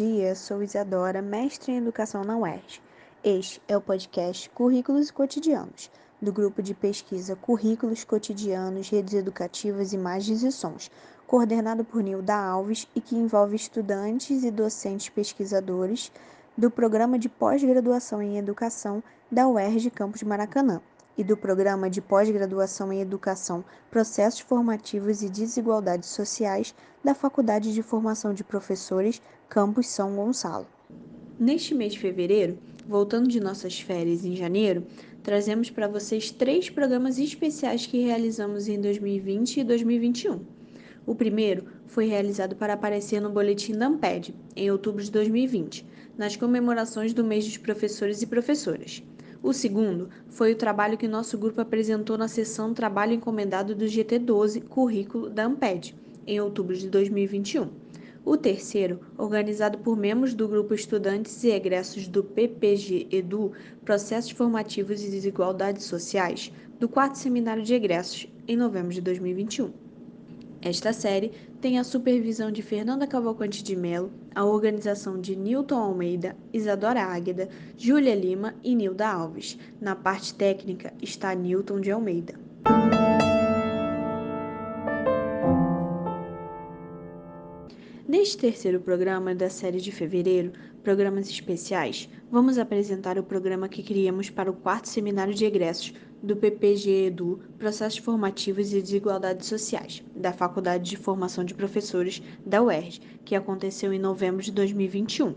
dia, sou Isadora, mestre em Educação na UERJ. Este é o podcast Currículos Cotidianos, do grupo de pesquisa Currículos Cotidianos, Redes Educativas, Imagens e Sons, coordenado por Nilda Alves e que envolve estudantes e docentes pesquisadores do Programa de Pós-Graduação em Educação da UERJ Campus Maracanã e do Programa de Pós-Graduação em Educação, Processos Formativos e Desigualdades Sociais da Faculdade de Formação de Professores, Campus São Gonçalo. Neste mês de fevereiro, voltando de nossas férias em janeiro, trazemos para vocês três programas especiais que realizamos em 2020 e 2021. O primeiro foi realizado para aparecer no Boletim da Amped, em outubro de 2020, nas comemorações do mês dos professores e professoras. O segundo foi o trabalho que nosso grupo apresentou na sessão Trabalho Encomendado do GT12 Currículo da Amped, em outubro de 2021. O terceiro, organizado por membros do grupo Estudantes e Egressos do PPG Edu, Processos Formativos e Desigualdades Sociais, do quarto Seminário de Egressos, em novembro de 2021. Esta série tem a supervisão de Fernanda Cavalcante de Melo, a organização de Newton Almeida, Isadora Águeda, Júlia Lima e Nilda Alves. Na parte técnica está Newton de Almeida. Neste terceiro programa da série de fevereiro, Programas Especiais, vamos apresentar o programa que criamos para o quarto Seminário de Egressos do PPG Edu Processos Formativos e Desigualdades Sociais, da Faculdade de Formação de Professores da UERJ, que aconteceu em novembro de 2021.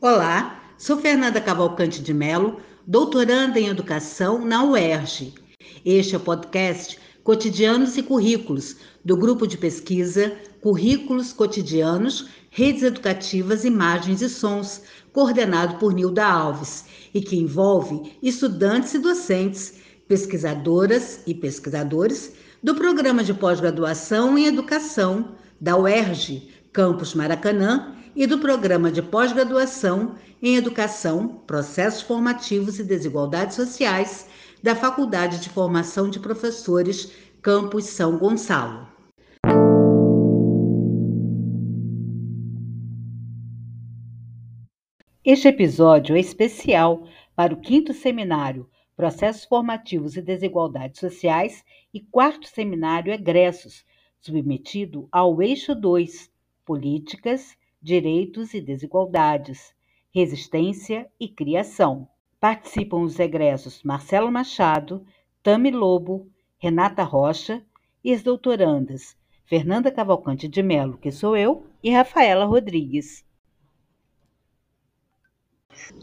Olá, sou Fernanda Cavalcante de Melo, doutoranda em Educação na UERJ. Este é o podcast Cotidianos e Currículos, do grupo de pesquisa Currículos Cotidianos Redes Educativas, Imagens e Sons, coordenado por Nilda Alves, e que envolve estudantes e docentes, pesquisadoras e pesquisadores do Programa de Pós-Graduação em Educação da UERJ, Campus Maracanã, e do Programa de Pós-Graduação em Educação, Processos Formativos e Desigualdades Sociais da Faculdade de Formação de Professores, Campus São Gonçalo. Este episódio é especial para o quinto seminário Processos Formativos e Desigualdades Sociais e quarto seminário Egressos, submetido ao eixo 2 Políticas, Direitos e Desigualdades, Resistência e Criação. Participam os egressos Marcelo Machado, Tami Lobo, Renata Rocha e as doutorandas Fernanda Cavalcante de Melo, que sou eu, e Rafaela Rodrigues.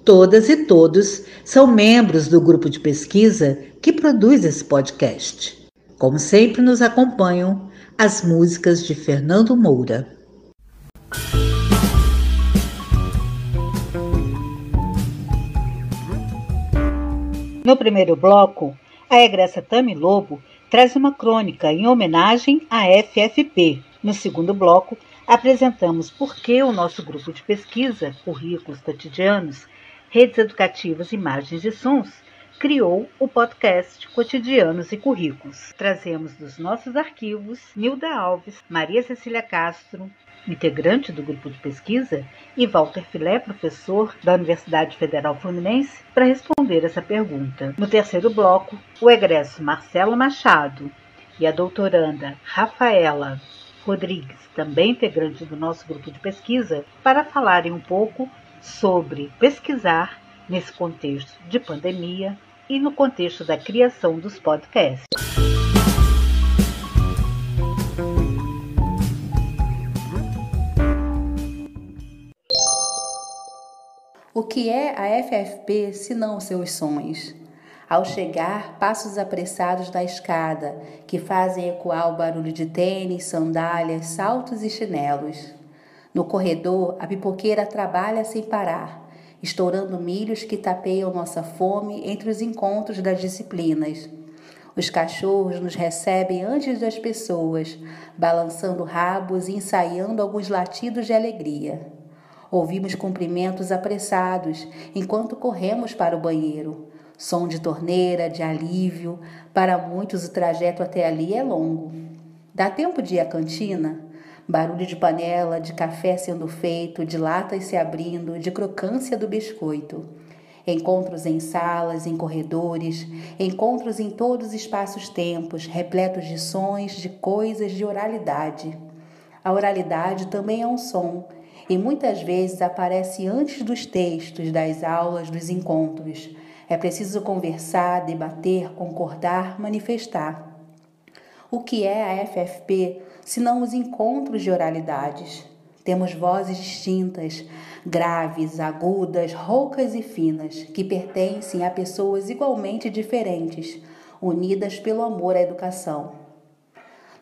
Todas e todos são membros do grupo de pesquisa que produz esse podcast. Como sempre, nos acompanham as músicas de Fernando Moura. No primeiro bloco, a egressa Tami Lobo traz uma crônica em homenagem à FFP. No segundo bloco, apresentamos por que o nosso grupo de pesquisa, Currículos Cotidianos, Redes Educativas, Imagens e Sons, criou o podcast Cotidianos e Currículos. Trazemos dos nossos arquivos Nilda Alves, Maria Cecília Castro, integrante do grupo de pesquisa, e Walter Filé, professor da Universidade Federal Fluminense, para responder essa pergunta. No terceiro bloco, o egresso Marcelo Machado e a doutoranda Rafaela Rodrigues, também integrante do nosso grupo de pesquisa, para falarem um pouco sobre pesquisar nesse contexto de pandemia e no contexto da criação dos podcasts. O que é a FFP se não os seus sonhos? Ao chegar, passos apressados da escada, que fazem ecoar o barulho de tênis, sandálias, saltos e chinelos. No corredor, a pipoqueira trabalha sem parar, estourando milhos que tapeiam nossa fome entre os encontros das disciplinas. Os cachorros nos recebem antes das pessoas, balançando rabos e ensaiando alguns latidos de alegria. Ouvimos cumprimentos apressados enquanto corremos para o banheiro som de torneira, de alívio. Para muitos, o trajeto até ali é longo. Dá tempo de ir à cantina? Barulho de panela, de café sendo feito, de latas se abrindo, de crocância do biscoito. Encontros em salas, em corredores, encontros em todos os espaços-tempos, repletos de sons, de coisas, de oralidade. A oralidade também é um som, e muitas vezes aparece antes dos textos, das aulas, dos encontros. É preciso conversar, debater, concordar, manifestar. O que é a FFP se não os encontros de oralidades? Temos vozes distintas, graves, agudas, roucas e finas, que pertencem a pessoas igualmente diferentes, unidas pelo amor à educação.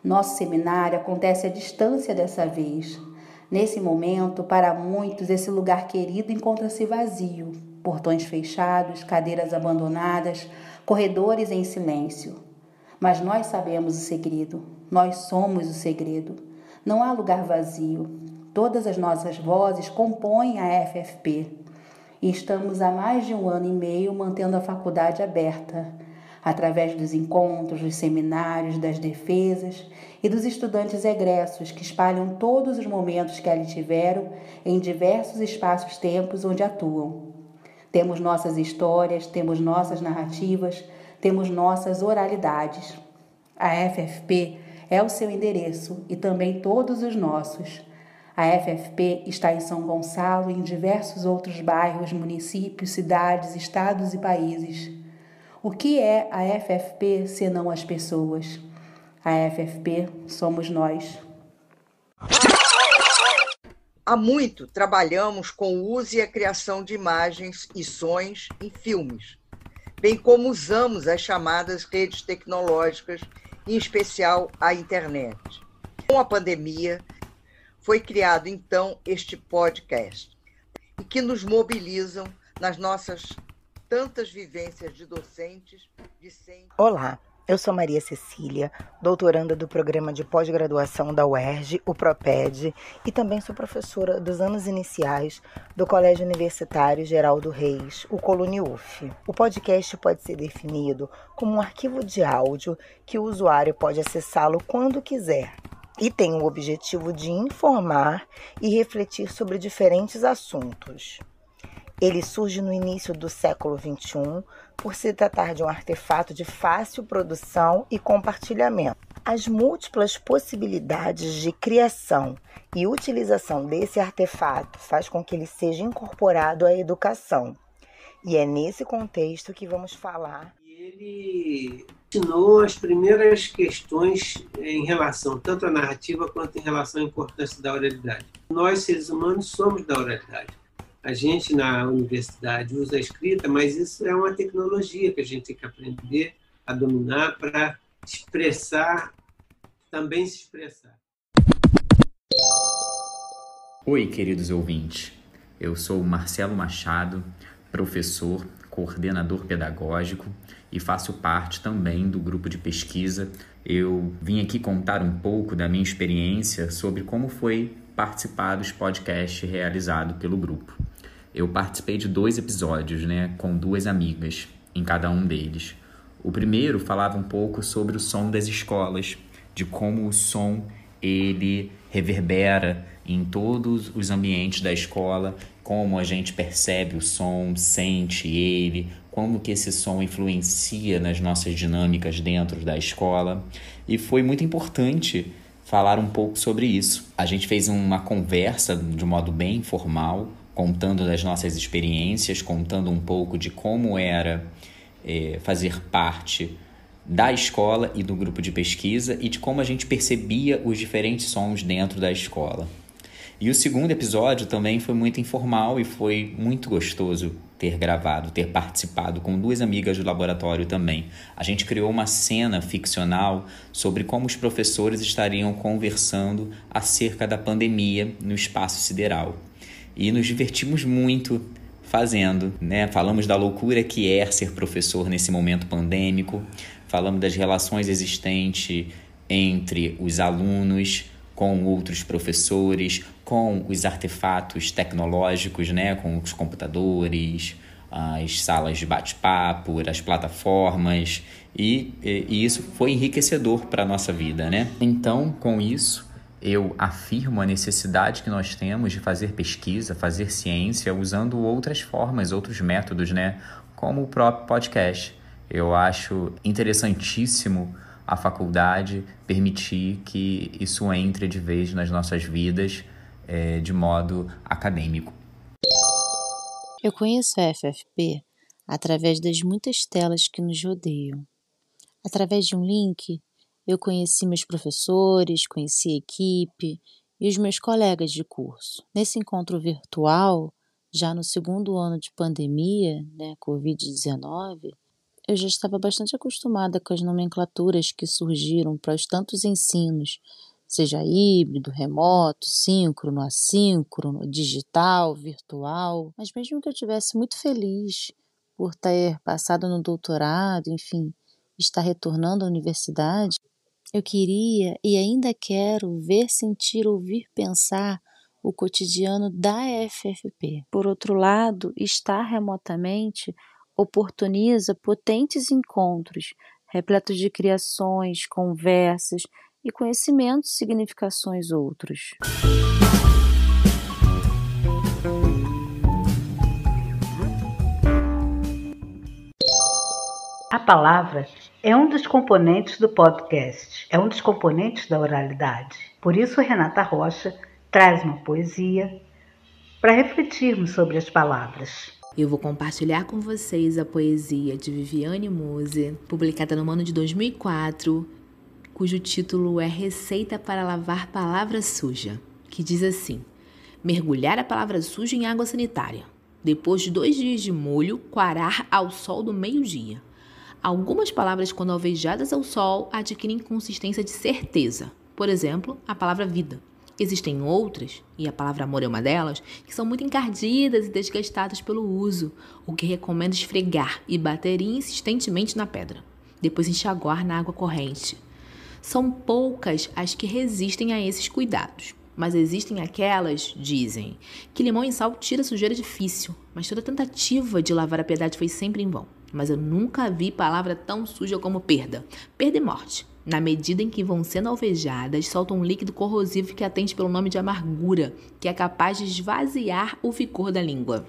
Nosso seminário acontece à distância dessa vez. Nesse momento, para muitos, esse lugar querido encontra-se vazio, portões fechados, cadeiras abandonadas, corredores em silêncio. Mas nós sabemos o segredo, nós somos o segredo. Não há lugar vazio, Todas as nossas vozes compõem a FFP e estamos há mais de um ano e meio mantendo a faculdade aberta, através dos encontros, dos seminários, das defesas e dos estudantes egressos que espalham todos os momentos que ali tiveram em diversos espaços-tempos onde atuam. Temos nossas histórias, temos nossas narrativas, temos nossas oralidades. A FFP é o seu endereço e também todos os nossos. A FFP está em São Gonçalo e em diversos outros bairros, municípios, cidades, estados e países. O que é a FFP senão as pessoas? A FFP somos nós. Há muito trabalhamos com o uso e a criação de imagens e sons em filmes, bem como usamos as chamadas redes tecnológicas, em especial a internet. Com a pandemia, foi criado então este podcast e que nos mobilizam nas nossas tantas vivências de docentes, discentes. Olá, eu sou Maria Cecília, doutoranda do programa de pós-graduação da UERJ, o PROPED, e também sou professora dos anos iniciais do Colégio Universitário Geraldo Reis, o ColuniUF. O podcast pode ser definido como um arquivo de áudio que o usuário pode acessá-lo quando quiser, e tem o objetivo de informar e refletir sobre diferentes assuntos. Ele surge no início do século XXI por se tratar de um artefato de fácil produção e compartilhamento. As múltiplas possibilidades de criação e utilização desse artefato faz com que ele seja incorporado à educação. E é nesse contexto que vamos falar. Ele ensinou as primeiras questões em relação tanto à narrativa quanto em relação à importância da oralidade. Nós, seres humanos, somos da oralidade. A gente, na universidade, usa a escrita, mas isso é uma tecnologia que a gente tem que aprender a dominar para expressar, também se expressar. Oi, queridos ouvintes. Eu sou Marcelo Machado, professor, coordenador pedagógico e faço parte também do grupo de pesquisa. Eu vim aqui contar um pouco da minha experiência sobre como foi participar dos podcasts realizados pelo grupo. Eu participei de dois episódios, né, com duas amigas em cada um deles. O primeiro falava um pouco sobre o som das escolas, de como o som ele reverbera em todos os ambientes da escola, como a gente percebe o som, sente ele, como que esse som influencia nas nossas dinâmicas dentro da escola. E foi muito importante falar um pouco sobre isso. A gente fez uma conversa de um modo bem informal, contando das nossas experiências, contando um pouco de como era é, fazer parte da escola e do grupo de pesquisa e de como a gente percebia os diferentes sons dentro da escola. E o segundo episódio também foi muito informal e foi muito gostoso ter gravado, ter participado com duas amigas do laboratório também. A gente criou uma cena ficcional sobre como os professores estariam conversando acerca da pandemia no espaço sideral. E nos divertimos muito fazendo, né? Falamos da loucura que é ser professor nesse momento pandêmico, falamos das relações existentes entre os alunos, com outros professores, com os artefatos tecnológicos, né, com os computadores, as salas de bate-papo, as plataformas, e, e, isso foi enriquecedor para a nossa vida, né? Então, com isso, eu afirmo a necessidade que nós temos de fazer pesquisa, fazer ciência usando outras formas, outros métodos, né? Como o próprio podcast. Eu acho interessantíssimo a faculdade permitir que isso entre de vez nas nossas vidas é, de modo acadêmico. Eu conheço a FFP através das muitas telas que nos rodeiam. Através de um link, eu conheci meus professores, conheci a equipe e os meus colegas de curso. Nesse encontro virtual, já no segundo ano de pandemia, né, Covid-19, eu já estava bastante acostumada com as nomenclaturas que surgiram para os tantos ensinos, seja híbrido, remoto, síncrono, assíncrono, digital, virtual. Mas mesmo que eu tivesse muito feliz por ter passado no doutorado, enfim, estar retornando à universidade, eu queria e ainda quero ver, sentir, ouvir, pensar o cotidiano da FFP. Por outro lado, estar remotamente oportuniza potentes encontros, repletos de criações, conversas e conhecimentos, significações outros. A palavra é um dos componentes do podcast, é um dos componentes da oralidade. Por isso, Renata Rocha traz uma poesia para refletirmos sobre as palavras. Eu vou compartilhar com vocês a poesia de Viviane Muse, publicada no ano de 2004, cujo título é Receita para Lavar Palavra Suja, que diz assim: Mergulhar a palavra suja em água sanitária. Depois de dois dias de molho, quarar ao sol do meio-dia. Algumas palavras, quando alvejadas ao sol, adquirem consistência de certeza. Por exemplo, a palavra vida. Existem outras, e a palavra amor é uma delas, que são muito encardidas e desgastadas pelo uso, o que recomendo esfregar e bater insistentemente na pedra, depois enxaguar na água corrente. São poucas as que resistem a esses cuidados, mas existem aquelas, dizem, que limão e sal tira sujeira difícil, mas toda tentativa de lavar a piedade foi sempre em vão. Mas eu nunca vi palavra tão suja como perda. Perda e morte na medida em que vão sendo alvejadas, soltam um líquido corrosivo que atende pelo nome de amargura, que é capaz de esvaziar o ficor da língua.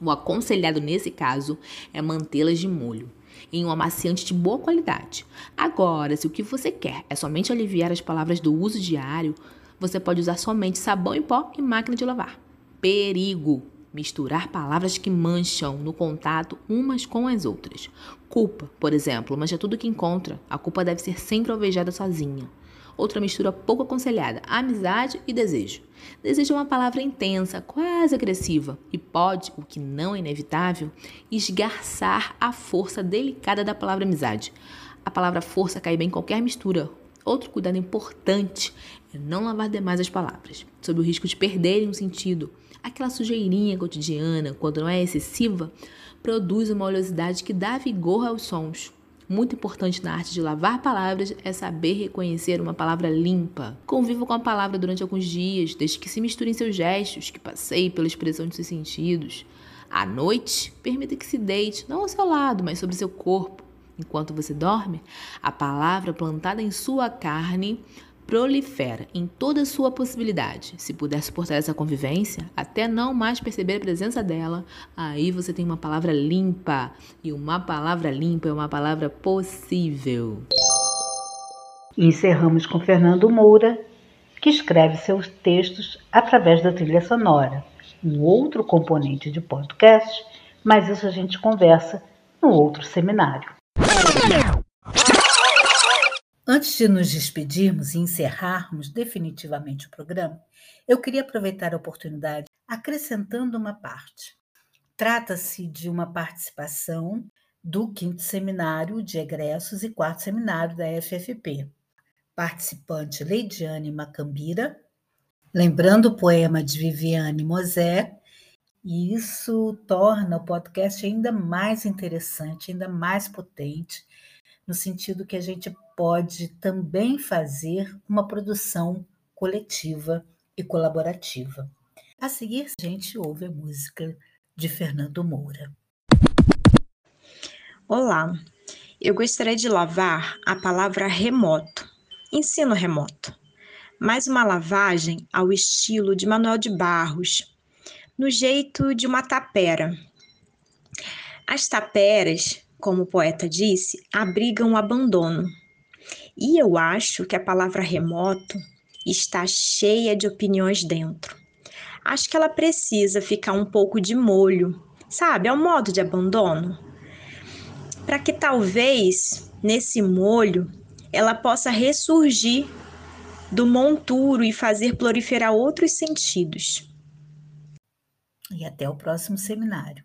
O aconselhado nesse caso é mantê-las de molho, em um amaciante de boa qualidade. Agora, se o que você quer é somente aliviar as palavras do uso diário, você pode usar somente sabão em pó e máquina de lavar. Perigo! Misturar palavras que mancham no contato umas com as outras. Culpa, por exemplo, mancha tudo que encontra. A culpa deve ser sempre alvejada sozinha. Outra mistura pouco aconselhada: amizade e desejo. Desejo é uma palavra intensa, quase agressiva, e pode, o que não é inevitável, esgarçar a força delicada da palavra amizade. A palavra força cai bem em qualquer mistura. Outro cuidado importante é não lavar demais as palavras, sob o risco de perderem o sentido. Aquela sujeirinha cotidiana, quando não é excessiva, produz uma oleosidade que dá vigor aos sons. Muito importante na arte de lavar palavras é saber reconhecer uma palavra limpa. Conviva com a palavra durante alguns dias, desde que se misturem seus gestos, que passeie pela expressão de seus sentidos. À noite, permita que se deite, não ao seu lado, mas sobre seu corpo. Enquanto você dorme, a palavra plantada em sua carne prolifera em toda sua possibilidade. Se puder suportar essa convivência, até não mais perceber a presença dela, aí você tem uma palavra limpa. E uma palavra limpa é uma palavra possível. encerramos com Fernando Moura, que escreve seus textos através da trilha sonora, um outro componente de podcast, mas isso a gente conversa no outro seminário. Antes de nos despedirmos e encerrarmos definitivamente o programa, eu queria aproveitar a oportunidade acrescentando uma parte. Trata-se de uma participação do quinto seminário de egressos e quarto seminário da FFP. Participante Leidiane Macambira, lembrando o poema de Viviane Mosé, e isso torna o podcast ainda mais interessante, ainda mais potente, no sentido que a gente pode também fazer uma produção coletiva e colaborativa. A seguir, a gente ouve a música de Fernando Moura. Olá, eu gostaria de lavar a palavra remoto, ensino remoto, mais uma lavagem ao estilo de Manuel de Barros, no jeito de uma tapera. As taperas, como o poeta disse, abrigam o abandono. E eu acho que a palavra remoto está cheia de opiniões dentro. Acho que ela precisa ficar um pouco de molho, sabe? É um modo de abandono. Para que talvez nesse molho ela possa ressurgir do monturo e fazer proliferar outros sentidos. E até o próximo seminário.